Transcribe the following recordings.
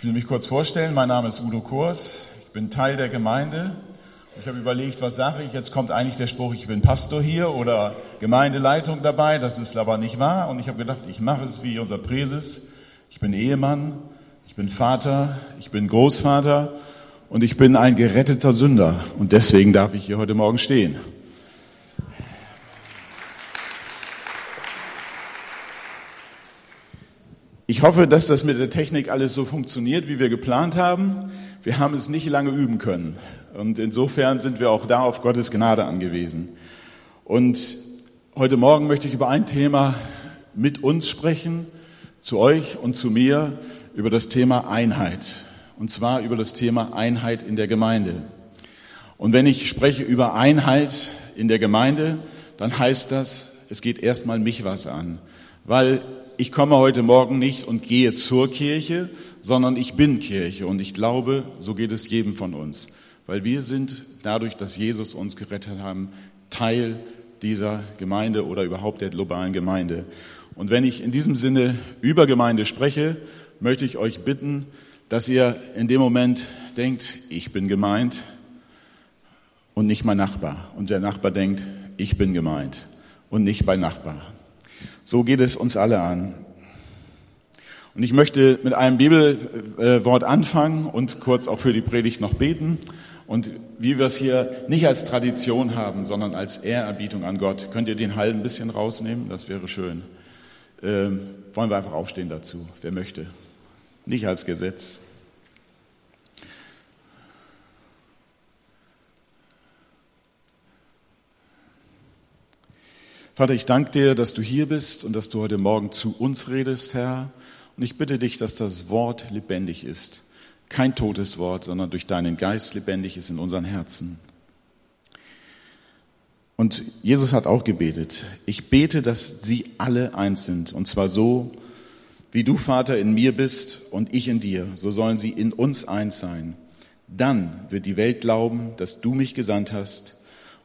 Ich will mich kurz vorstellen. Mein Name ist Udo Kurs. Ich bin Teil der Gemeinde. Ich habe überlegt, was sage ich? Jetzt kommt eigentlich der Spruch, ich bin Pastor hier oder Gemeindeleitung dabei. Das ist aber nicht wahr. Und ich habe gedacht, ich mache es wie unser Präses. Ich bin Ehemann, ich bin Vater, ich bin Großvater und ich bin ein geretteter Sünder. Und deswegen darf ich hier heute Morgen stehen. Ich hoffe, dass das mit der Technik alles so funktioniert, wie wir geplant haben. Wir haben es nicht lange üben können. Und insofern sind wir auch da auf Gottes Gnade angewiesen. Und heute Morgen möchte ich über ein Thema mit uns sprechen, zu euch und zu mir, über das Thema Einheit. Und zwar über das Thema Einheit in der Gemeinde. Und wenn ich spreche über Einheit in der Gemeinde, dann heißt das, es geht erstmal mich was an. Weil ich komme heute Morgen nicht und gehe zur Kirche, sondern ich bin Kirche. Und ich glaube, so geht es jedem von uns. Weil wir sind dadurch, dass Jesus uns gerettet haben, Teil dieser Gemeinde oder überhaupt der globalen Gemeinde. Und wenn ich in diesem Sinne über Gemeinde spreche, möchte ich euch bitten, dass ihr in dem Moment denkt, ich bin gemeint und nicht mein Nachbar. Und der Nachbar denkt, ich bin gemeint und nicht bei Nachbar. So geht es uns alle an. Und ich möchte mit einem Bibelwort anfangen und kurz auch für die Predigt noch beten. Und wie wir es hier nicht als Tradition haben, sondern als Ehrerbietung an Gott, könnt ihr den Hall ein bisschen rausnehmen? Das wäre schön. Ähm, wollen wir einfach aufstehen dazu, wer möchte. Nicht als Gesetz. Vater, ich danke dir, dass du hier bist und dass du heute Morgen zu uns redest, Herr. Und ich bitte dich, dass das Wort lebendig ist. Kein totes Wort, sondern durch deinen Geist lebendig ist in unseren Herzen. Und Jesus hat auch gebetet. Ich bete, dass sie alle eins sind. Und zwar so, wie du, Vater, in mir bist und ich in dir. So sollen sie in uns eins sein. Dann wird die Welt glauben, dass du mich gesandt hast.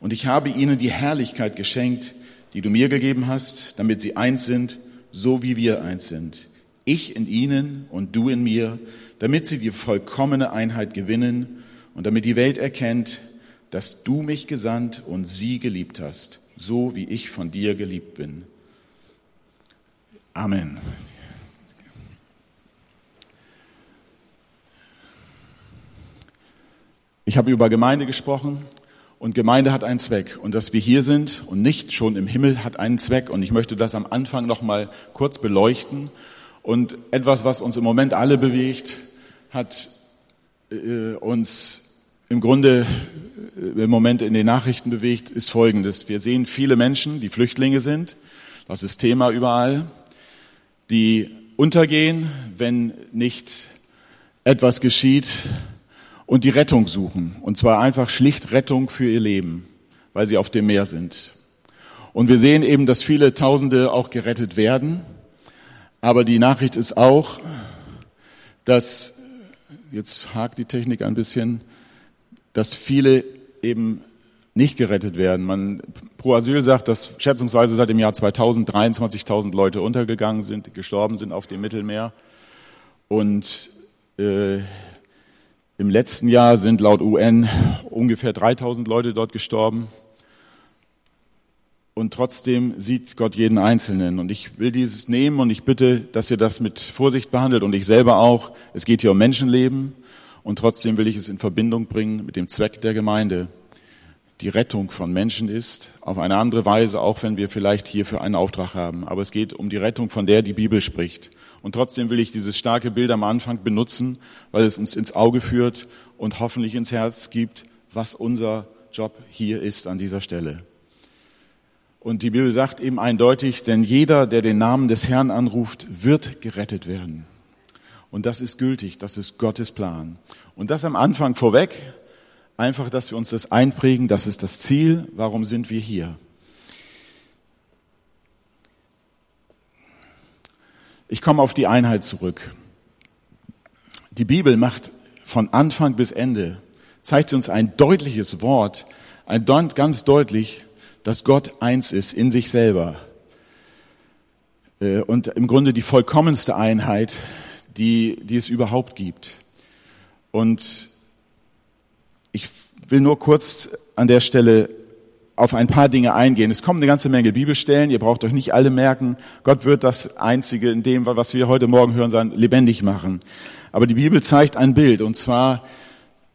Und ich habe ihnen die Herrlichkeit geschenkt, die du mir gegeben hast, damit sie eins sind, so wie wir eins sind. Ich in ihnen und du in mir, damit sie die vollkommene Einheit gewinnen und damit die Welt erkennt, dass du mich gesandt und sie geliebt hast, so wie ich von dir geliebt bin. Amen. Ich habe über Gemeinde gesprochen und Gemeinde hat einen Zweck. Und dass wir hier sind und nicht schon im Himmel hat einen Zweck. Und ich möchte das am Anfang noch mal kurz beleuchten. Und etwas, was uns im Moment alle bewegt, hat äh, uns im Grunde äh, im Moment in den Nachrichten bewegt, ist Folgendes. Wir sehen viele Menschen, die Flüchtlinge sind. Das ist Thema überall. Die untergehen, wenn nicht etwas geschieht, und die Rettung suchen. Und zwar einfach schlicht Rettung für ihr Leben, weil sie auf dem Meer sind. Und wir sehen eben, dass viele Tausende auch gerettet werden. Aber die Nachricht ist auch, dass, jetzt hakt die Technik ein bisschen, dass viele eben nicht gerettet werden. Man, Pro Asyl sagt, dass schätzungsweise seit dem Jahr 2000 23.000 Leute untergegangen sind, gestorben sind auf dem Mittelmeer. Und äh, im letzten Jahr sind laut UN ungefähr 3000 Leute dort gestorben. Und trotzdem sieht Gott jeden Einzelnen. Und ich will dieses nehmen und ich bitte, dass ihr das mit Vorsicht behandelt und ich selber auch. Es geht hier um Menschenleben und trotzdem will ich es in Verbindung bringen mit dem Zweck der Gemeinde. Die Rettung von Menschen ist auf eine andere Weise, auch wenn wir vielleicht hierfür einen Auftrag haben. Aber es geht um die Rettung, von der die Bibel spricht. Und trotzdem will ich dieses starke Bild am Anfang benutzen, weil es uns ins Auge führt und hoffentlich ins Herz gibt, was unser Job hier ist an dieser Stelle. Und die Bibel sagt eben eindeutig, denn jeder, der den Namen des Herrn anruft, wird gerettet werden. Und das ist gültig, das ist Gottes Plan. Und das am Anfang vorweg, einfach, dass wir uns das einprägen, das ist das Ziel, warum sind wir hier. Ich komme auf die Einheit zurück. Die Bibel macht von Anfang bis Ende, zeigt uns ein deutliches Wort, ein ganz deutlich, dass Gott eins ist in sich selber. Äh, und im Grunde die vollkommenste Einheit, die, die es überhaupt gibt. Und ich will nur kurz an der Stelle auf ein paar Dinge eingehen. Es kommen eine ganze Menge Bibelstellen, ihr braucht euch nicht alle merken. Gott wird das Einzige in dem, was wir heute Morgen hören, sein, lebendig machen. Aber die Bibel zeigt ein Bild, und zwar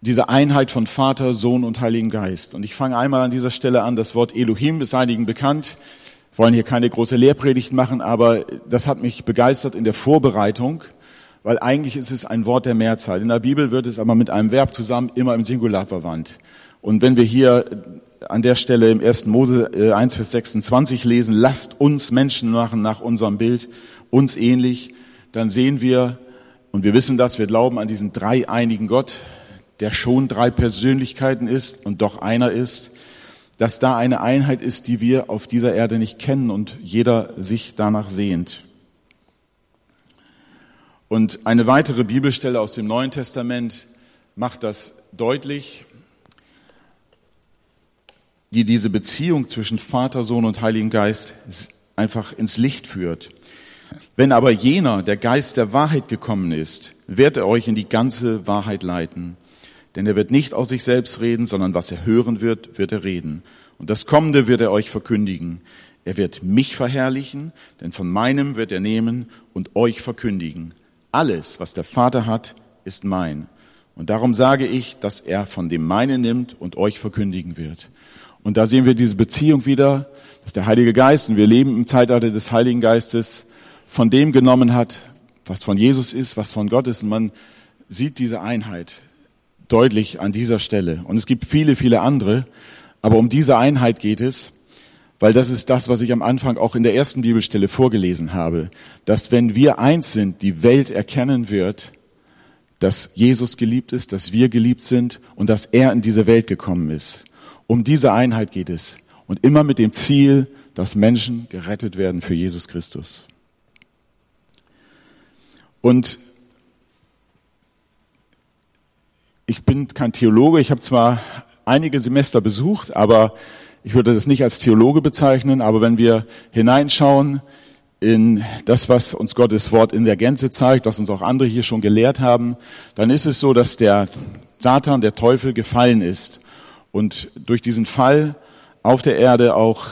diese Einheit von Vater, Sohn und Heiligen Geist. Und ich fange einmal an dieser Stelle an. Das Wort Elohim ist einigen bekannt. Wir wollen hier keine große Lehrpredigt machen, aber das hat mich begeistert in der Vorbereitung, weil eigentlich ist es ein Wort der Mehrzahl. In der Bibel wird es aber mit einem Verb zusammen immer im Singular verwandt. Und wenn wir hier an der Stelle im 1. Mose 1, äh, Vers 26 lesen, lasst uns Menschen machen nach unserem Bild, uns ähnlich, dann sehen wir, und wir wissen das, wir glauben an diesen dreieinigen Gott, der schon drei Persönlichkeiten ist und doch einer ist, dass da eine Einheit ist, die wir auf dieser Erde nicht kennen und jeder sich danach sehnt. Und eine weitere Bibelstelle aus dem Neuen Testament macht das deutlich die diese Beziehung zwischen Vater, Sohn und Heiligen Geist einfach ins Licht führt. Wenn aber jener, der Geist der Wahrheit gekommen ist, wird er euch in die ganze Wahrheit leiten. Denn er wird nicht aus sich selbst reden, sondern was er hören wird, wird er reden. Und das Kommende wird er euch verkündigen. Er wird mich verherrlichen, denn von meinem wird er nehmen und euch verkündigen. Alles, was der Vater hat, ist mein. Und darum sage ich, dass er von dem meinen nimmt und euch verkündigen wird. Und da sehen wir diese Beziehung wieder, dass der Heilige Geist, und wir leben im Zeitalter des Heiligen Geistes, von dem genommen hat, was von Jesus ist, was von Gott ist. Und man sieht diese Einheit deutlich an dieser Stelle. Und es gibt viele, viele andere. Aber um diese Einheit geht es, weil das ist das, was ich am Anfang auch in der ersten Bibelstelle vorgelesen habe, dass wenn wir eins sind, die Welt erkennen wird, dass Jesus geliebt ist, dass wir geliebt sind und dass er in diese Welt gekommen ist. Um diese Einheit geht es. Und immer mit dem Ziel, dass Menschen gerettet werden für Jesus Christus. Und ich bin kein Theologe, ich habe zwar einige Semester besucht, aber ich würde das nicht als Theologe bezeichnen, aber wenn wir hineinschauen in das, was uns Gottes Wort in der Gänze zeigt, was uns auch andere hier schon gelehrt haben, dann ist es so, dass der Satan, der Teufel gefallen ist und durch diesen Fall auf der Erde auch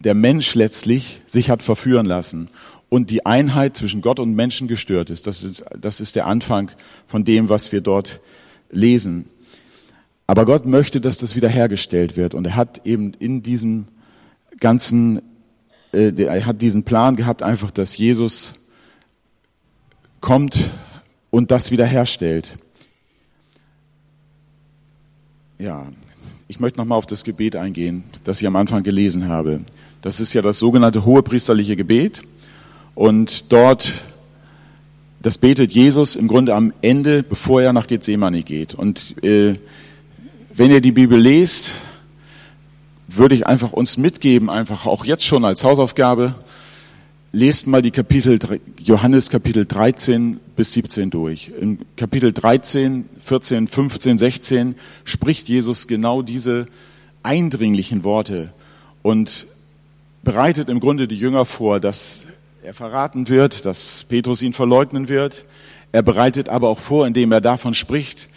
der Mensch letztlich sich hat verführen lassen und die Einheit zwischen Gott und Menschen gestört ist. Das ist, das ist der Anfang von dem, was wir dort lesen. Aber Gott möchte, dass das wiederhergestellt wird und er hat eben in diesem ganzen, äh, er hat diesen Plan gehabt, einfach, dass Jesus kommt und das wiederherstellt. Ja, ich möchte nochmal auf das Gebet eingehen, das ich am Anfang gelesen habe. Das ist ja das sogenannte hohepriesterliche Gebet. Und dort, das betet Jesus im Grunde am Ende, bevor er nach Gethsemane geht. Und äh, wenn ihr die Bibel lest, würde ich einfach uns mitgeben, einfach auch jetzt schon als Hausaufgabe, lest mal die Kapitel, Johannes Kapitel 13 bis 17 durch. In Kapitel 13, 14, 15, 16 spricht Jesus genau diese eindringlichen Worte und bereitet im Grunde die Jünger vor, dass er verraten wird, dass Petrus ihn verleugnen wird. Er bereitet aber auch vor, indem er davon spricht,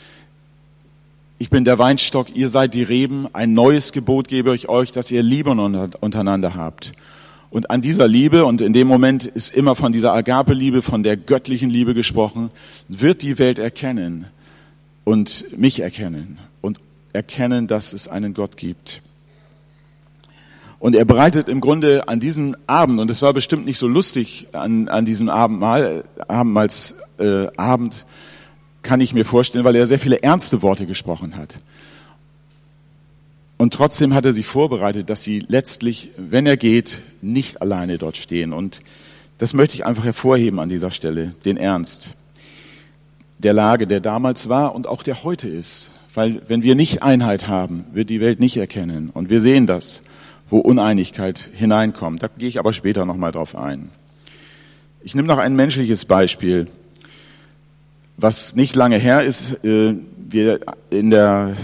ich bin der Weinstock, ihr seid die Reben, ein neues Gebot gebe ich euch, dass ihr Liebe untereinander habt. Und an dieser Liebe, und in dem Moment ist immer von dieser Agape-Liebe, von der göttlichen Liebe gesprochen, wird die Welt erkennen und mich erkennen und erkennen, dass es einen Gott gibt. Und er bereitet im Grunde an diesem Abend, und es war bestimmt nicht so lustig an, an diesem Abendmahl, Abendmals, äh, Abend, kann ich mir vorstellen, weil er sehr viele ernste Worte gesprochen hat. Und trotzdem hat er sie vorbereitet, dass sie letztlich, wenn er geht, nicht alleine dort stehen. Und das möchte ich einfach hervorheben an dieser Stelle, den Ernst der Lage, der damals war und auch der heute ist. Weil wenn wir nicht Einheit haben, wird die Welt nicht erkennen. Und wir sehen das, wo Uneinigkeit hineinkommt. Da gehe ich aber später nochmal drauf ein. Ich nehme noch ein menschliches Beispiel, was nicht lange her ist. Äh, wir in der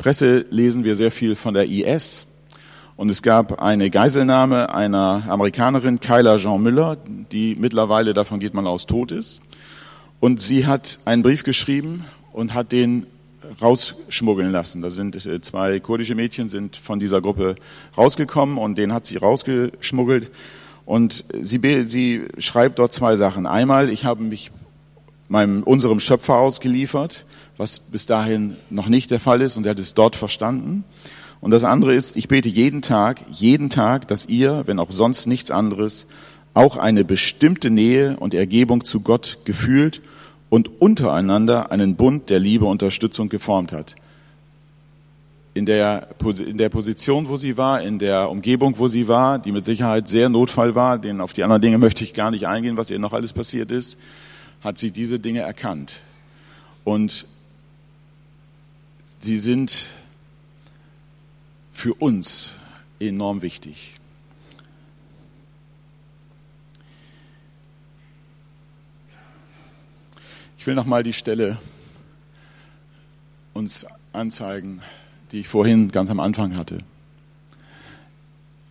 Presse lesen wir sehr viel von der IS. Und es gab eine Geiselnahme einer Amerikanerin, Kyla Jean Müller, die mittlerweile, davon geht man aus, tot ist. Und sie hat einen Brief geschrieben und hat den rausschmuggeln lassen. Da sind äh, zwei kurdische Mädchen sind von dieser Gruppe rausgekommen und den hat sie rausgeschmuggelt. Und sie, sie schreibt dort zwei Sachen. Einmal, ich habe mich meinem, unserem Schöpfer ausgeliefert, was bis dahin noch nicht der Fall ist und er hat es dort verstanden. Und das andere ist, ich bete jeden Tag, jeden Tag, dass ihr, wenn auch sonst nichts anderes, auch eine bestimmte Nähe und Ergebung zu Gott gefühlt und untereinander einen Bund der Liebe und Unterstützung geformt hat. In der, in der Position, wo sie war, in der Umgebung, wo sie war, die mit Sicherheit sehr Notfall war, denn auf die anderen Dinge möchte ich gar nicht eingehen, was ihr noch alles passiert ist, hat sie diese Dinge erkannt. Und sie sind für uns enorm wichtig. Ich will nochmal die Stelle uns anzeigen, die ich vorhin ganz am Anfang hatte.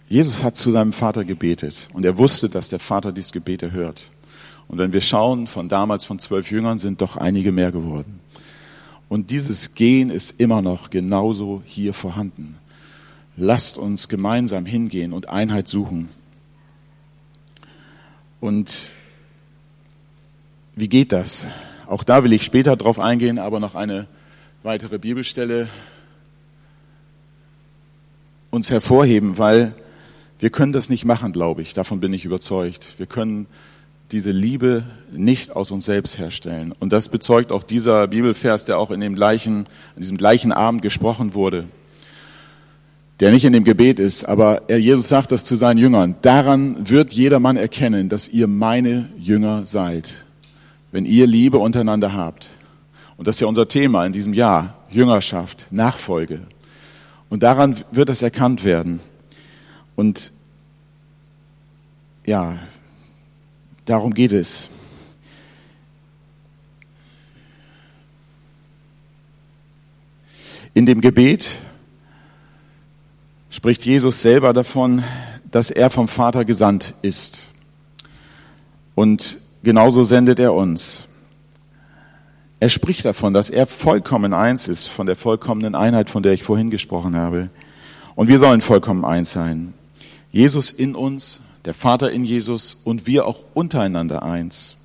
Jesus hat zu seinem Vater gebetet und er wusste, dass der Vater dieses Gebet erhört. Und wenn wir schauen, von damals von zwölf Jüngern sind doch einige mehr geworden. Und dieses Gehen ist immer noch genauso hier vorhanden. Lasst uns gemeinsam hingehen und Einheit suchen. Und wie geht das? Auch da will ich später drauf eingehen, aber noch eine weitere Bibelstelle uns hervorheben, weil wir können das nicht machen, glaube ich. Davon bin ich überzeugt. Wir können diese Liebe nicht aus uns selbst herstellen. Und das bezeugt auch dieser Bibelvers, der auch in dem gleichen, an diesem gleichen Abend gesprochen wurde, der nicht in dem Gebet ist, aber er, Jesus sagt das zu seinen Jüngern. Daran wird jedermann erkennen, dass ihr meine Jünger seid wenn ihr Liebe untereinander habt. Und das ist ja unser Thema in diesem Jahr, Jüngerschaft, Nachfolge. Und daran wird es erkannt werden. Und ja, darum geht es. In dem Gebet spricht Jesus selber davon, dass er vom Vater gesandt ist. Und genauso sendet er uns. Er spricht davon, dass er vollkommen eins ist, von der vollkommenen Einheit, von der ich vorhin gesprochen habe. Und wir sollen vollkommen eins sein. Jesus in uns, der Vater in Jesus und wir auch untereinander eins.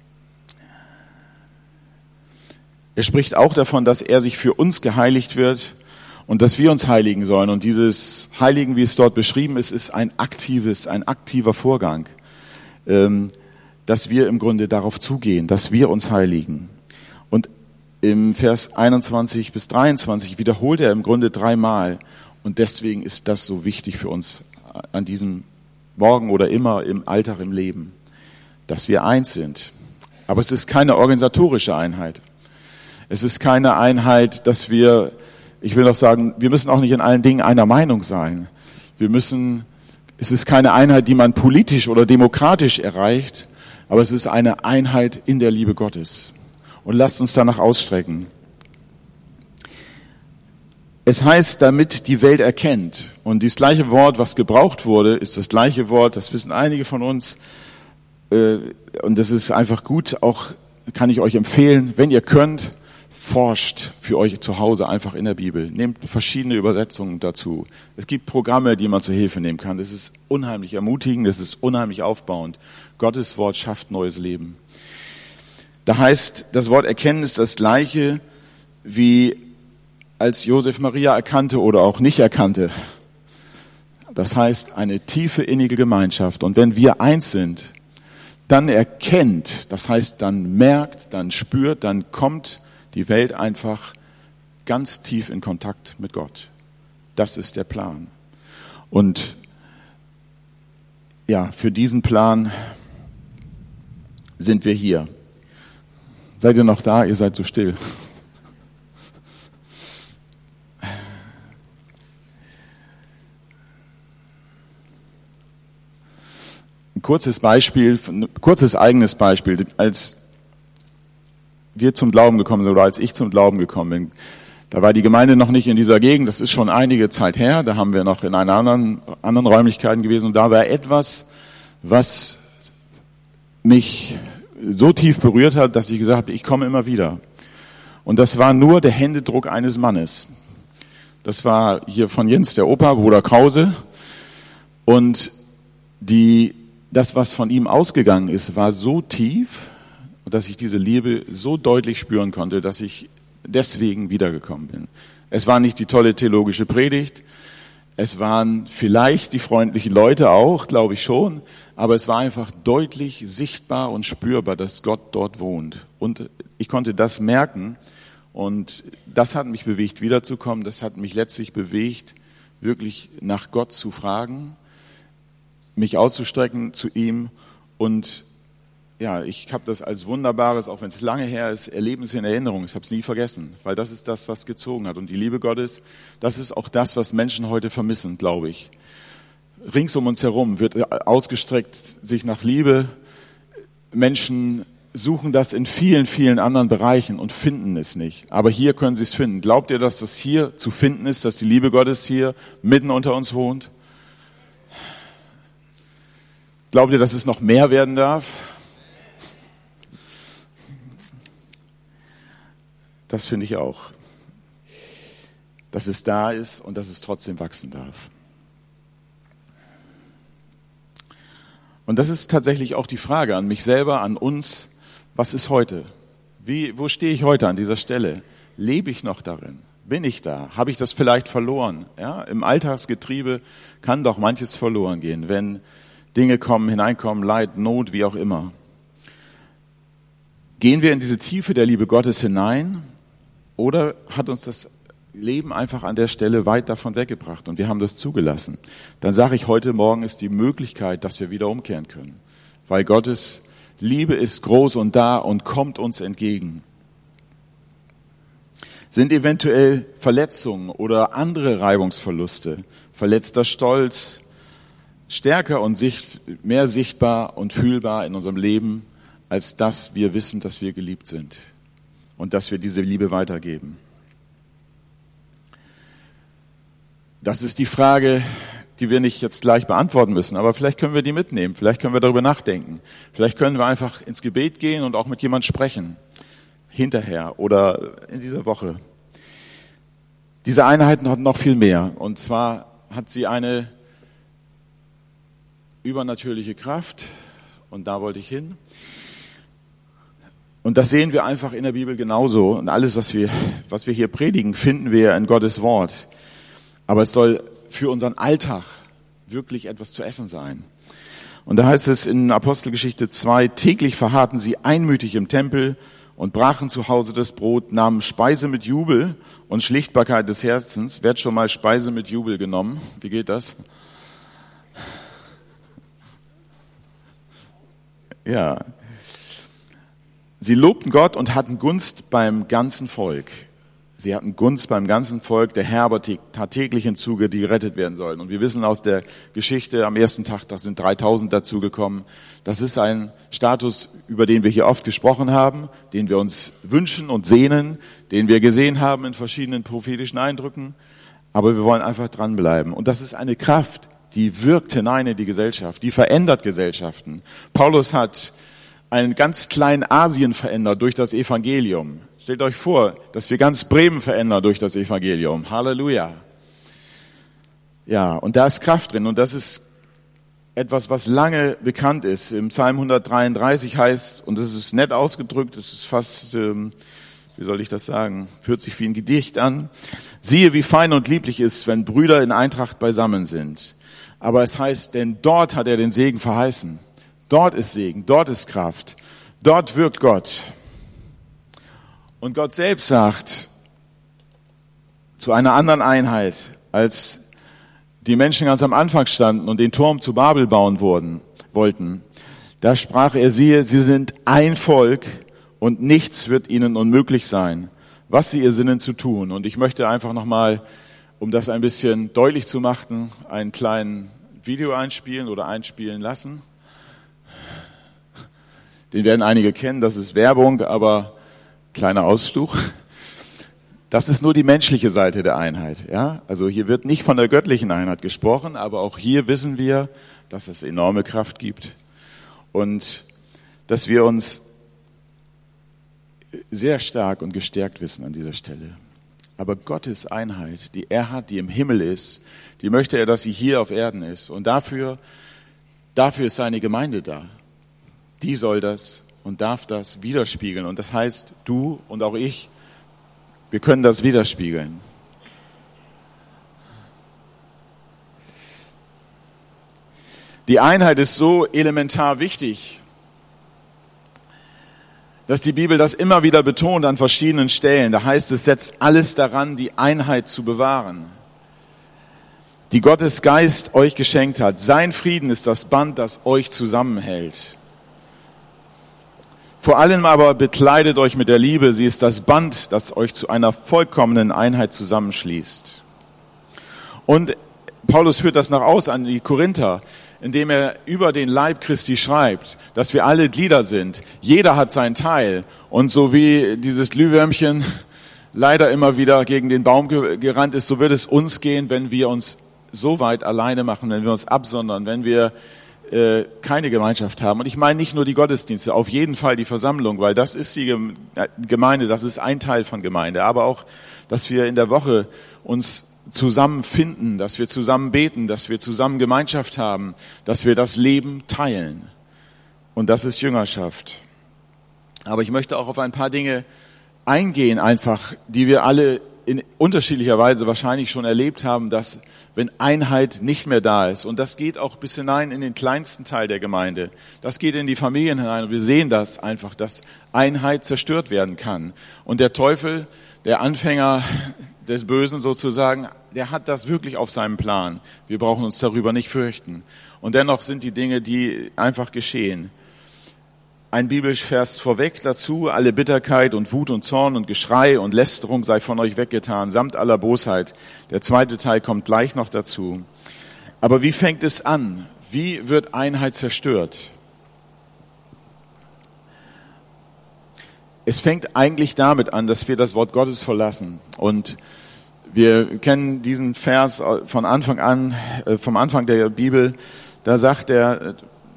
Er spricht auch davon, dass er sich für uns geheiligt wird und dass wir uns heiligen sollen. Und dieses Heiligen, wie es dort beschrieben ist, ist ein aktives, ein aktiver Vorgang. Ähm, dass wir im Grunde darauf zugehen, dass wir uns heiligen. Und im Vers 21 bis 23 wiederholt er im Grunde dreimal. Und deswegen ist das so wichtig für uns an diesem Morgen oder immer im Alltag, im Leben, dass wir eins sind. Aber es ist keine organisatorische Einheit. Es ist keine Einheit, dass wir, ich will doch sagen, wir müssen auch nicht in allen Dingen einer Meinung sein. Wir müssen, es ist keine Einheit, die man politisch oder demokratisch erreicht, aber es ist eine Einheit in der Liebe Gottes. Und lasst uns danach ausstrecken. Es heißt, damit die Welt erkennt. Und dieses gleiche Wort, was gebraucht wurde, ist das gleiche Wort, das wissen einige von uns. Äh, und das ist einfach gut, auch kann ich euch empfehlen, wenn ihr könnt, forscht für euch zu Hause einfach in der Bibel. Nehmt verschiedene Übersetzungen dazu. Es gibt Programme, die man zur Hilfe nehmen kann. Das ist unheimlich ermutigend, das ist unheimlich aufbauend. Gottes Wort schafft neues Leben. Da heißt, das Wort erkennen ist das gleiche wie als Josef Maria erkannte oder auch nicht erkannte. Das heißt eine tiefe innige Gemeinschaft. Und wenn wir eins sind, dann erkennt, das heißt dann merkt, dann spürt, dann kommt die Welt einfach ganz tief in Kontakt mit Gott. Das ist der Plan. Und ja, für diesen Plan sind wir hier. Seid ihr noch da? Ihr seid so still. Kurzes Beispiel, ein kurzes eigenes Beispiel. Als wir zum Glauben gekommen sind oder als ich zum Glauben gekommen bin, da war die Gemeinde noch nicht in dieser Gegend, das ist schon einige Zeit her, da haben wir noch in einer anderen, anderen Räumlichkeiten gewesen und da war etwas, was mich so tief berührt hat, dass ich gesagt habe, ich komme immer wieder. Und das war nur der Händedruck eines Mannes. Das war hier von Jens, der Opa, Bruder Krause. Und die, das, was von ihm ausgegangen ist, war so tief, dass ich diese Liebe so deutlich spüren konnte, dass ich deswegen wiedergekommen bin. Es war nicht die tolle theologische Predigt, es waren vielleicht die freundlichen Leute auch, glaube ich schon, aber es war einfach deutlich sichtbar und spürbar, dass Gott dort wohnt. Und ich konnte das merken und das hat mich bewegt, wiederzukommen. Das hat mich letztlich bewegt, wirklich nach Gott zu fragen, mich auszustrecken zu ihm und ja, ich habe das als wunderbares, auch wenn es lange her ist, Erlebnis in Erinnerung. Ich habe es nie vergessen, weil das ist das, was gezogen hat. Und die Liebe Gottes, das ist auch das, was Menschen heute vermissen, glaube ich. Rings um uns herum wird ausgestreckt sich nach Liebe. Menschen suchen das in vielen, vielen anderen Bereichen und finden es nicht. Aber hier können sie es finden. Glaubt ihr, dass das hier zu finden ist, dass die Liebe Gottes hier mitten unter uns wohnt? Glaubt ihr, dass es noch mehr werden darf? Das finde ich auch. Dass es da ist und dass es trotzdem wachsen darf. Und das ist tatsächlich auch die Frage an mich selber, an uns. Was ist heute? Wie, wo stehe ich heute an dieser Stelle? Lebe ich noch darin? Bin ich da? Habe ich das vielleicht verloren? Ja, im Alltagsgetriebe kann doch manches verloren gehen, wenn Dinge kommen, hineinkommen, Leid, Not, wie auch immer. Gehen wir in diese Tiefe der Liebe Gottes hinein oder hat uns das Leben einfach an der Stelle weit davon weggebracht und wir haben das zugelassen? Dann sage ich, heute Morgen ist die Möglichkeit, dass wir wieder umkehren können, weil Gottes Liebe ist groß und da und kommt uns entgegen. Sind eventuell Verletzungen oder andere Reibungsverluste, verletzter Stolz, stärker und sicht, mehr sichtbar und fühlbar in unserem Leben, als dass wir wissen, dass wir geliebt sind und dass wir diese Liebe weitergeben. Das ist die Frage, die wir nicht jetzt gleich beantworten müssen, aber vielleicht können wir die mitnehmen, vielleicht können wir darüber nachdenken, vielleicht können wir einfach ins Gebet gehen und auch mit jemand sprechen, hinterher oder in dieser Woche. Diese Einheit hat noch viel mehr und zwar hat sie eine übernatürliche Kraft und da wollte ich hin. Und das sehen wir einfach in der Bibel genauso. Und alles, was wir, was wir hier predigen, finden wir in Gottes Wort. Aber es soll für unseren Alltag wirklich etwas zu essen sein. Und da heißt es in Apostelgeschichte 2, täglich verharrten sie einmütig im Tempel und brachen zu Hause das Brot, nahmen Speise mit Jubel und Schlichtbarkeit des Herzens. Wer hat schon mal Speise mit Jubel genommen? Wie geht das? Ja, Sie lobten Gott und hatten Gunst beim ganzen Volk. Sie hatten Gunst beim ganzen Volk. Der Herr tat täglich Zuge, die gerettet werden sollen. Und wir wissen aus der Geschichte am ersten Tag, da sind 3000 dazugekommen. Das ist ein Status, über den wir hier oft gesprochen haben, den wir uns wünschen und sehnen, den wir gesehen haben in verschiedenen prophetischen Eindrücken. Aber wir wollen einfach dranbleiben. Und das ist eine Kraft, die wirkt hinein in die Gesellschaft, die verändert Gesellschaften. Paulus hat einen ganz kleinen Asien verändert durch das Evangelium. Stellt euch vor, dass wir ganz Bremen verändern durch das Evangelium. Halleluja. Ja, und da ist Kraft drin und das ist etwas, was lange bekannt ist. Im Psalm 133 heißt, und das ist nett ausgedrückt, es ist fast, ähm, wie soll ich das sagen, hört sich wie ein Gedicht an. Siehe, wie fein und lieblich ist, wenn Brüder in Eintracht beisammen sind. Aber es heißt, denn dort hat er den Segen verheißen. Dort ist Segen, dort ist Kraft, dort wirkt Gott. Und Gott selbst sagt zu einer anderen Einheit, als die Menschen ganz am Anfang standen und den Turm zu Babel bauen wurden, wollten, da sprach er, siehe, sie sind ein Volk und nichts wird ihnen unmöglich sein, was sie ihr sinnen zu tun. Und ich möchte einfach nochmal, um das ein bisschen deutlich zu machen, einen kleinen Video einspielen oder einspielen lassen. Den werden einige kennen, das ist Werbung, aber kleiner Ausflug. Das ist nur die menschliche Seite der Einheit. Ja? Also hier wird nicht von der göttlichen Einheit gesprochen, aber auch hier wissen wir, dass es enorme Kraft gibt und dass wir uns sehr stark und gestärkt wissen an dieser Stelle. Aber Gottes Einheit, die er hat, die im Himmel ist, die möchte er, dass sie hier auf Erden ist. Und dafür, dafür ist seine Gemeinde da. Die soll das und darf das widerspiegeln. Und das heißt, du und auch ich, wir können das widerspiegeln. Die Einheit ist so elementar wichtig, dass die Bibel das immer wieder betont an verschiedenen Stellen. Da heißt es, setzt alles daran, die Einheit zu bewahren, die Gottes Geist euch geschenkt hat. Sein Frieden ist das Band, das euch zusammenhält. Vor allem aber bekleidet euch mit der Liebe. Sie ist das Band, das euch zu einer vollkommenen Einheit zusammenschließt. Und Paulus führt das nach aus an die Korinther indem er über den Leib Christi schreibt, dass wir alle Glieder sind. Jeder hat seinen Teil. Und so wie dieses Glühwürmchen leider immer wieder gegen den Baum gerannt ist, so wird es uns gehen, wenn wir uns so weit alleine machen, wenn wir uns absondern, wenn wir äh, keine Gemeinschaft haben. Und ich meine nicht nur die Gottesdienste, auf jeden Fall die Versammlung, weil das ist die äh, Gemeinde, das ist ein Teil von Gemeinde. Aber auch, dass wir in der Woche uns zusammenfinden, dass wir zusammen beten, dass wir zusammen Gemeinschaft haben, dass wir das Leben teilen. Und das ist Jüngerschaft. Aber ich möchte auch auf ein paar Dinge eingehen, einfach, die wir alle in unterschiedlicher Weise wahrscheinlich schon erlebt haben, dass wenn Einheit nicht mehr da ist, und das geht auch bis hinein in den kleinsten Teil der Gemeinde, das geht in die Familien hinein, und wir sehen das einfach, dass Einheit zerstört werden kann. Und der Teufel, der Anfänger des Bösen sozusagen, der hat das wirklich auf seinem Plan. Wir brauchen uns darüber nicht fürchten. Und dennoch sind die Dinge, die einfach geschehen. Ein Bibelvers vorweg dazu, alle Bitterkeit und Wut und Zorn und Geschrei und Lästerung sei von euch weggetan, samt aller Bosheit. Der zweite Teil kommt gleich noch dazu. Aber wie fängt es an? Wie wird Einheit zerstört? Es fängt eigentlich damit an, dass wir das Wort Gottes verlassen. Und wir kennen diesen Vers von Anfang an, äh, vom Anfang der Bibel. Da sagt der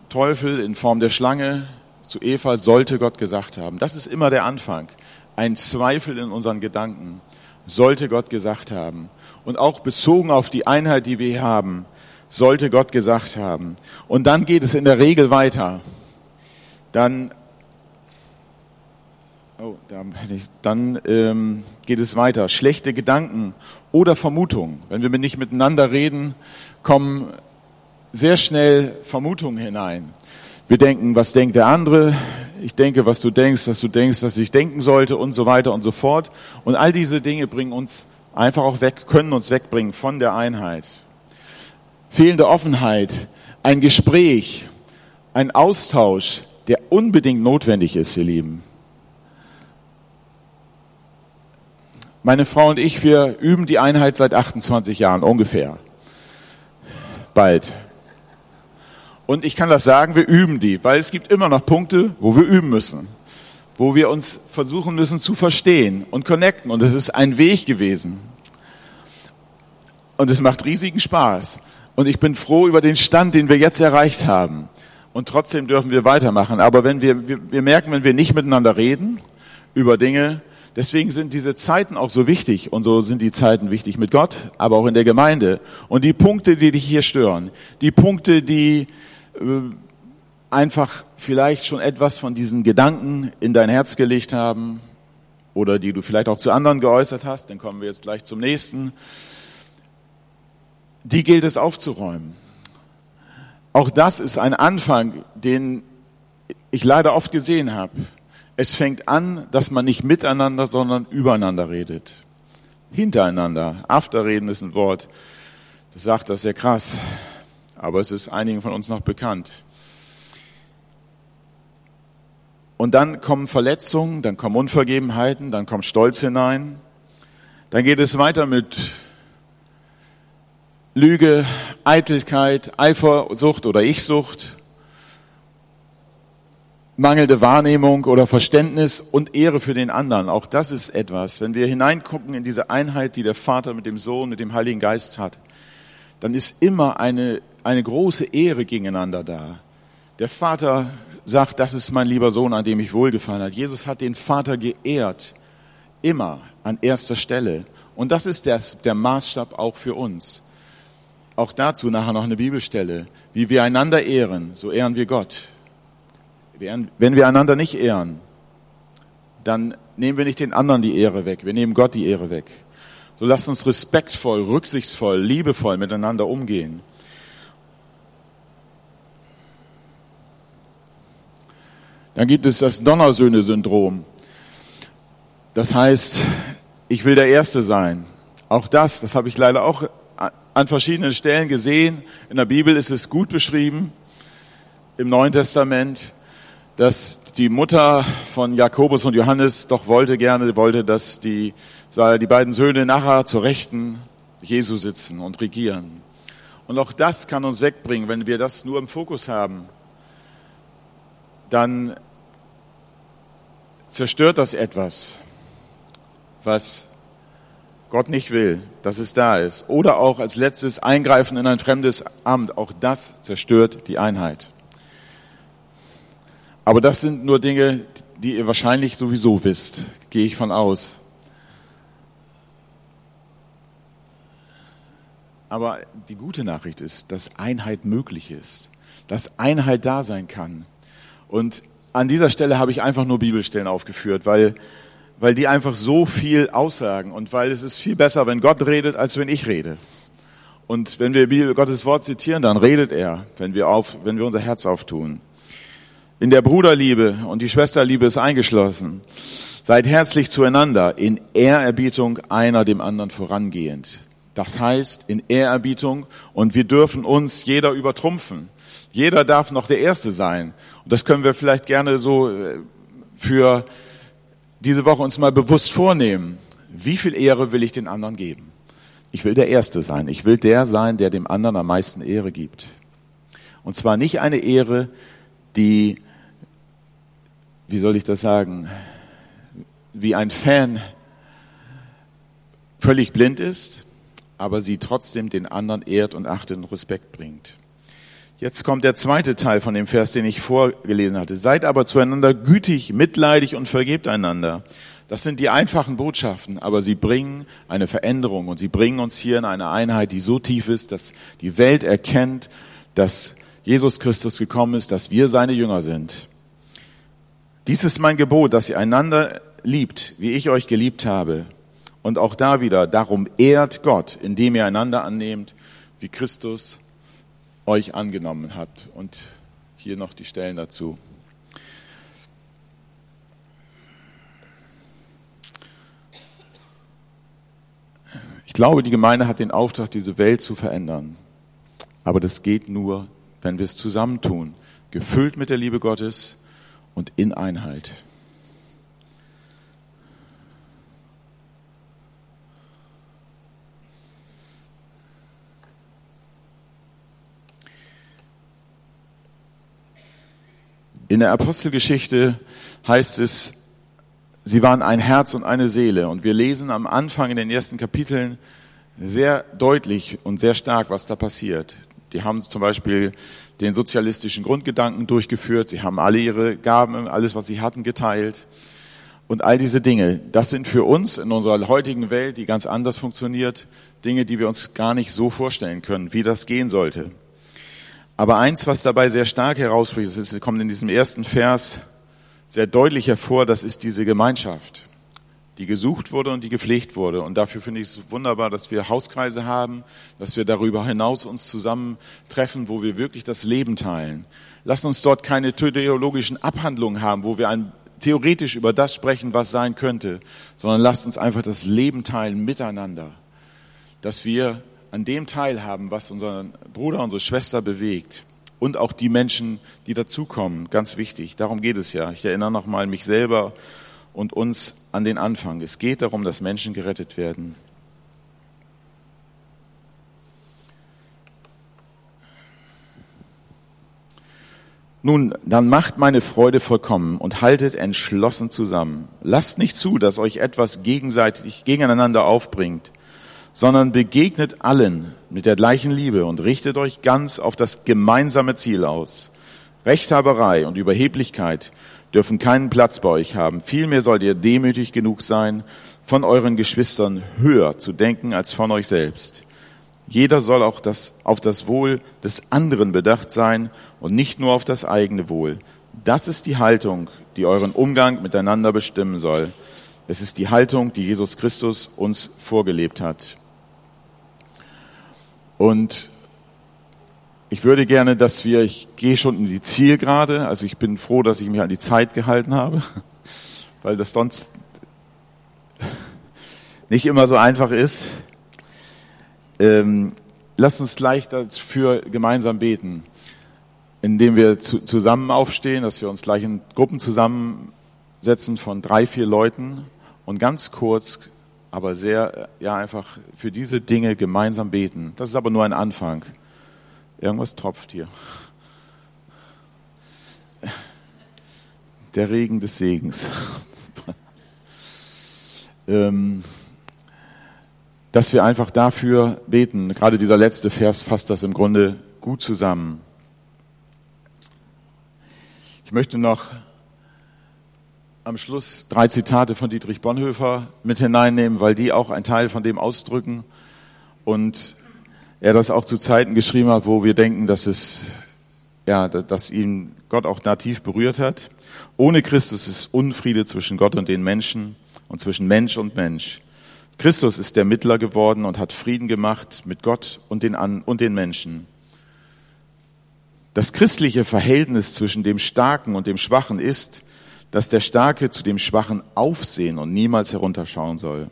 Teufel in Form der Schlange zu Eva, sollte Gott gesagt haben. Das ist immer der Anfang. Ein Zweifel in unseren Gedanken. Sollte Gott gesagt haben. Und auch bezogen auf die Einheit, die wir haben, sollte Gott gesagt haben. Und dann geht es in der Regel weiter. Dann Oh, dann ähm, geht es weiter. Schlechte Gedanken oder Vermutungen. Wenn wir nicht miteinander reden, kommen sehr schnell Vermutungen hinein. Wir denken, was denkt der andere? Ich denke, was du denkst, dass du denkst, dass ich denken sollte und so weiter und so fort. Und all diese Dinge bringen uns einfach auch weg, können uns wegbringen von der Einheit. Fehlende Offenheit, ein Gespräch, ein Austausch, der unbedingt notwendig ist, ihr Lieben. Meine Frau und ich, wir üben die Einheit seit 28 Jahren ungefähr. Bald. Und ich kann das sagen, wir üben die, weil es gibt immer noch Punkte, wo wir üben müssen, wo wir uns versuchen müssen zu verstehen und connecten. Und es ist ein Weg gewesen. Und es macht riesigen Spaß. Und ich bin froh über den Stand, den wir jetzt erreicht haben. Und trotzdem dürfen wir weitermachen. Aber wenn wir, wir, wir merken, wenn wir nicht miteinander reden über Dinge, Deswegen sind diese Zeiten auch so wichtig und so sind die Zeiten wichtig mit Gott, aber auch in der Gemeinde. Und die Punkte, die dich hier stören, die Punkte, die äh, einfach vielleicht schon etwas von diesen Gedanken in dein Herz gelegt haben oder die du vielleicht auch zu anderen geäußert hast, dann kommen wir jetzt gleich zum nächsten, die gilt es aufzuräumen. Auch das ist ein Anfang, den ich leider oft gesehen habe. Es fängt an, dass man nicht miteinander, sondern übereinander redet. Hintereinander. Afterreden ist ein Wort, das sagt das sehr krass, aber es ist einigen von uns noch bekannt. Und dann kommen Verletzungen, dann kommen Unvergebenheiten, dann kommt Stolz hinein. Dann geht es weiter mit Lüge, Eitelkeit, Eifersucht oder Ichsucht mangelnde Wahrnehmung oder Verständnis und Ehre für den anderen. Auch das ist etwas. Wenn wir hineingucken in diese Einheit, die der Vater mit dem Sohn, mit dem Heiligen Geist hat, dann ist immer eine, eine große Ehre gegeneinander da. Der Vater sagt, das ist mein lieber Sohn, an dem ich wohlgefallen hat. Jesus hat den Vater geehrt, immer an erster Stelle. Und das ist der, der Maßstab auch für uns. Auch dazu nachher noch eine Bibelstelle. Wie wir einander ehren, so ehren wir Gott. Wenn wir einander nicht ehren, dann nehmen wir nicht den anderen die Ehre weg, wir nehmen Gott die Ehre weg. So lasst uns respektvoll, rücksichtsvoll, liebevoll miteinander umgehen. Dann gibt es das Donnersöhne-Syndrom. Das heißt, ich will der Erste sein. Auch das, das habe ich leider auch an verschiedenen Stellen gesehen. In der Bibel ist es gut beschrieben, im Neuen Testament, dass die Mutter von Jakobus und Johannes doch wollte gerne, wollte, dass die, die beiden Söhne nachher zur Rechten Jesu sitzen und regieren. Und auch das kann uns wegbringen, wenn wir das nur im Fokus haben. Dann zerstört das etwas, was Gott nicht will, dass es da ist. Oder auch als letztes Eingreifen in ein fremdes Amt. Auch das zerstört die Einheit. Aber das sind nur Dinge, die ihr wahrscheinlich sowieso wisst, gehe ich von aus. Aber die gute Nachricht ist, dass Einheit möglich ist, dass Einheit da sein kann. Und an dieser Stelle habe ich einfach nur Bibelstellen aufgeführt, weil, weil die einfach so viel aussagen und weil es ist viel besser, wenn Gott redet, als wenn ich rede. Und wenn wir Gottes Wort zitieren, dann redet er, wenn wir, auf, wenn wir unser Herz auftun. In der Bruderliebe und die Schwesterliebe ist eingeschlossen. Seid herzlich zueinander, in Ehrerbietung einer dem anderen vorangehend. Das heißt, in Ehrerbietung und wir dürfen uns jeder übertrumpfen. Jeder darf noch der Erste sein. Und das können wir vielleicht gerne so äh, für diese Woche uns mal bewusst vornehmen. Wie viel Ehre will ich den anderen geben? Ich will der Erste sein. Ich will der sein, der dem anderen am meisten Ehre gibt. Und zwar nicht eine Ehre, die, wie soll ich das sagen, wie ein Fan völlig blind ist, aber sie trotzdem den anderen ehrt und achtet und Respekt bringt. Jetzt kommt der zweite Teil von dem Vers, den ich vorgelesen hatte. Seid aber zueinander gütig, mitleidig und vergebt einander. Das sind die einfachen Botschaften, aber sie bringen eine Veränderung und sie bringen uns hier in eine Einheit, die so tief ist, dass die Welt erkennt, dass Jesus Christus gekommen ist, dass wir seine Jünger sind. Dies ist mein Gebot, dass ihr einander liebt, wie ich euch geliebt habe. Und auch da wieder, darum ehrt Gott, indem ihr einander annehmt, wie Christus euch angenommen hat. Und hier noch die Stellen dazu. Ich glaube, die Gemeinde hat den Auftrag, diese Welt zu verändern. Aber das geht nur, wenn wir es zusammentun, gefüllt mit der Liebe Gottes und in Einheit. In der Apostelgeschichte heißt es, sie waren ein Herz und eine Seele. Und wir lesen am Anfang in den ersten Kapiteln sehr deutlich und sehr stark, was da passiert. Die haben zum Beispiel den sozialistischen Grundgedanken durchgeführt. Sie haben alle ihre Gaben, alles, was sie hatten, geteilt. Und all diese Dinge, das sind für uns in unserer heutigen Welt, die ganz anders funktioniert, Dinge, die wir uns gar nicht so vorstellen können, wie das gehen sollte. Aber eins, was dabei sehr stark herausbricht, das kommt in diesem ersten Vers sehr deutlich hervor, das ist diese Gemeinschaft, die gesucht wurde und die gepflegt wurde. Und dafür finde ich es wunderbar, dass wir Hauskreise haben, dass wir darüber hinaus uns zusammentreffen, wo wir wirklich das Leben teilen. Lass uns dort keine theologischen Abhandlungen haben, wo wir ein, theoretisch über das sprechen, was sein könnte, sondern lasst uns einfach das Leben teilen miteinander, dass wir an dem teilhaben, was unseren Bruder, unsere Schwester bewegt. Und auch die Menschen, die dazukommen, ganz wichtig. Darum geht es ja. Ich erinnere nochmal mich selber und uns an den Anfang. Es geht darum, dass Menschen gerettet werden. Nun, dann macht meine Freude vollkommen und haltet entschlossen zusammen. Lasst nicht zu, dass euch etwas gegenseitig gegeneinander aufbringt, sondern begegnet allen mit der gleichen Liebe und richtet euch ganz auf das gemeinsame Ziel aus. Rechthaberei und Überheblichkeit dürfen keinen Platz bei euch haben. Vielmehr sollt ihr demütig genug sein, von euren Geschwistern höher zu denken als von euch selbst. Jeder soll auch das, auf das Wohl des anderen bedacht sein und nicht nur auf das eigene Wohl. Das ist die Haltung, die euren Umgang miteinander bestimmen soll. Es ist die Haltung, die Jesus Christus uns vorgelebt hat. Und ich würde gerne, dass wir, ich gehe schon in die Zielgerade, also ich bin froh, dass ich mich an die Zeit gehalten habe, weil das sonst nicht immer so einfach ist. Ähm, lasst uns gleich dafür gemeinsam beten, indem wir zu, zusammen aufstehen, dass wir uns gleich in Gruppen zusammensetzen von drei, vier Leuten und ganz kurz, aber sehr, ja, einfach für diese Dinge gemeinsam beten. Das ist aber nur ein Anfang. Irgendwas tropft hier. Der Regen des Segens. ähm, dass wir einfach dafür beten. Gerade dieser letzte Vers fasst das im Grunde gut zusammen. Ich möchte noch am Schluss drei Zitate von Dietrich Bonhoeffer mit hineinnehmen, weil die auch ein Teil von dem ausdrücken und er das auch zu Zeiten geschrieben hat, wo wir denken, dass es, ja, dass ihn Gott auch nativ berührt hat. Ohne Christus ist Unfriede zwischen Gott und den Menschen und zwischen Mensch und Mensch. Christus ist der Mittler geworden und hat Frieden gemacht mit Gott und den, An und den Menschen. Das christliche Verhältnis zwischen dem Starken und dem Schwachen ist, dass der Starke zu dem Schwachen aufsehen und niemals herunterschauen soll.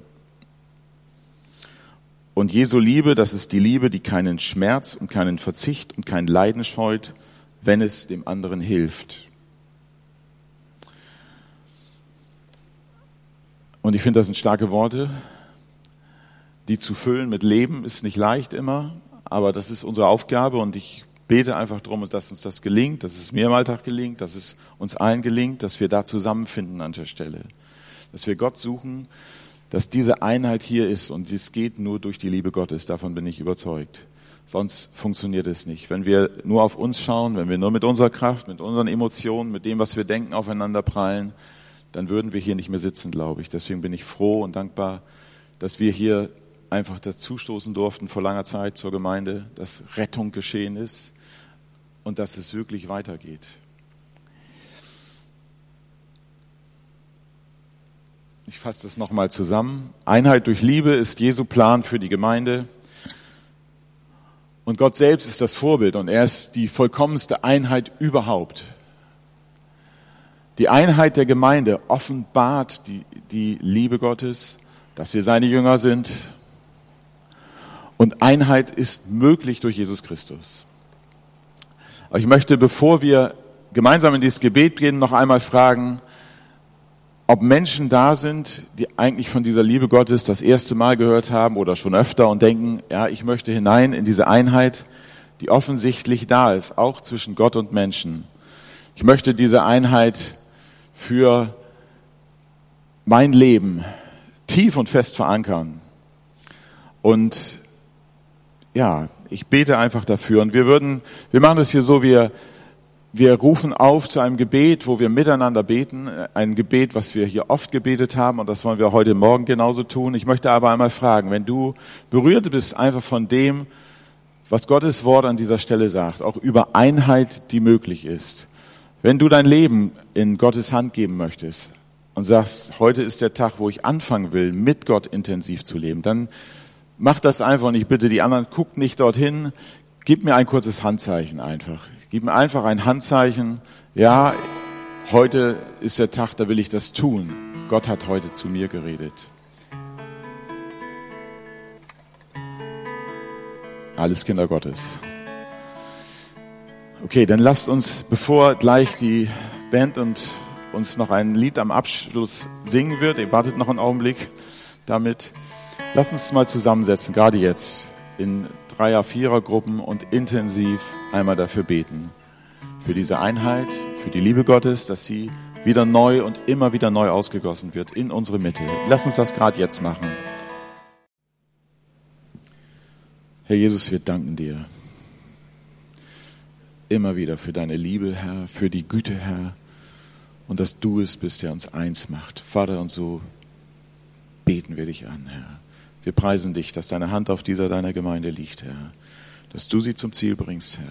Und Jesu Liebe, das ist die Liebe, die keinen Schmerz und keinen Verzicht und kein Leiden scheut, wenn es dem anderen hilft. Und ich finde, das sind starke Worte die zu füllen mit Leben ist nicht leicht immer, aber das ist unsere Aufgabe und ich bete einfach darum, dass uns das gelingt, dass es mir im Alltag gelingt, dass es uns allen gelingt, dass wir da zusammenfinden an der Stelle. Dass wir Gott suchen, dass diese Einheit hier ist und dies geht nur durch die Liebe Gottes, davon bin ich überzeugt. Sonst funktioniert es nicht. Wenn wir nur auf uns schauen, wenn wir nur mit unserer Kraft, mit unseren Emotionen, mit dem, was wir denken, aufeinander prallen, dann würden wir hier nicht mehr sitzen, glaube ich. Deswegen bin ich froh und dankbar, dass wir hier einfach dazustoßen durften vor langer Zeit zur Gemeinde, dass Rettung geschehen ist und dass es wirklich weitergeht. Ich fasse das nochmal zusammen. Einheit durch Liebe ist Jesu Plan für die Gemeinde. Und Gott selbst ist das Vorbild und er ist die vollkommenste Einheit überhaupt. Die Einheit der Gemeinde offenbart die, die Liebe Gottes, dass wir seine Jünger sind und Einheit ist möglich durch Jesus Christus. Aber ich möchte, bevor wir gemeinsam in dieses Gebet gehen, noch einmal fragen, ob Menschen da sind, die eigentlich von dieser Liebe Gottes das erste Mal gehört haben oder schon öfter und denken, ja, ich möchte hinein in diese Einheit, die offensichtlich da ist, auch zwischen Gott und Menschen. Ich möchte diese Einheit für mein Leben tief und fest verankern. Und ja, ich bete einfach dafür. Und wir würden, wir machen das hier so, wir, wir rufen auf zu einem Gebet, wo wir miteinander beten. Ein Gebet, was wir hier oft gebetet haben und das wollen wir heute Morgen genauso tun. Ich möchte aber einmal fragen, wenn du berührt bist einfach von dem, was Gottes Wort an dieser Stelle sagt, auch über Einheit, die möglich ist. Wenn du dein Leben in Gottes Hand geben möchtest und sagst, heute ist der Tag, wo ich anfangen will, mit Gott intensiv zu leben, dann Mach das einfach und ich bitte die anderen, guckt nicht dorthin, gib mir ein kurzes Handzeichen einfach. Gib mir einfach ein Handzeichen. Ja, heute ist der Tag, da will ich das tun. Gott hat heute zu mir geredet. Alles Kinder Gottes. Okay, dann lasst uns, bevor gleich die Band und uns noch ein Lied am Abschluss singen wird, ihr wartet noch einen Augenblick damit, Lass uns mal zusammensetzen, gerade jetzt in Dreier-, Vierer-Gruppen und intensiv einmal dafür beten. Für diese Einheit, für die Liebe Gottes, dass sie wieder neu und immer wieder neu ausgegossen wird in unsere Mitte. Lass uns das gerade jetzt machen. Herr Jesus, wir danken dir. immer wieder für deine Liebe, Herr, für die Güte, Herr, und dass du es bist, der uns eins macht. Vater, und so beten wir dich an, Herr. Wir preisen dich, dass deine Hand auf dieser deiner Gemeinde liegt, Herr, dass du sie zum Ziel bringst, Herr.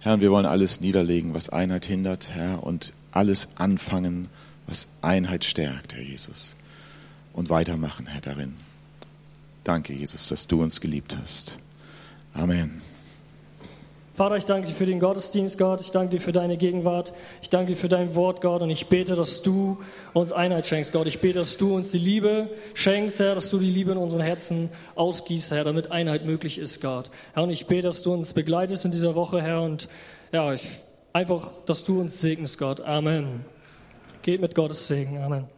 Herr, wir wollen alles niederlegen, was Einheit hindert, Herr, und alles anfangen, was Einheit stärkt, Herr Jesus. Und weitermachen, Herr, darin. Danke, Jesus, dass du uns geliebt hast. Amen. Vater, ich danke dir für den Gottesdienst, Gott. Ich danke dir für deine Gegenwart. Ich danke dir für dein Wort, Gott. Und ich bete, dass du uns Einheit schenkst, Gott. Ich bete, dass du uns die Liebe schenkst, Herr, dass du die Liebe in unseren Herzen ausgießt, Herr, damit Einheit möglich ist, Gott. Herr, und ich bete, dass du uns begleitest in dieser Woche, Herr. Und ja, ich, einfach, dass du uns segnest, Gott. Amen. Geht mit Gottes Segen. Amen.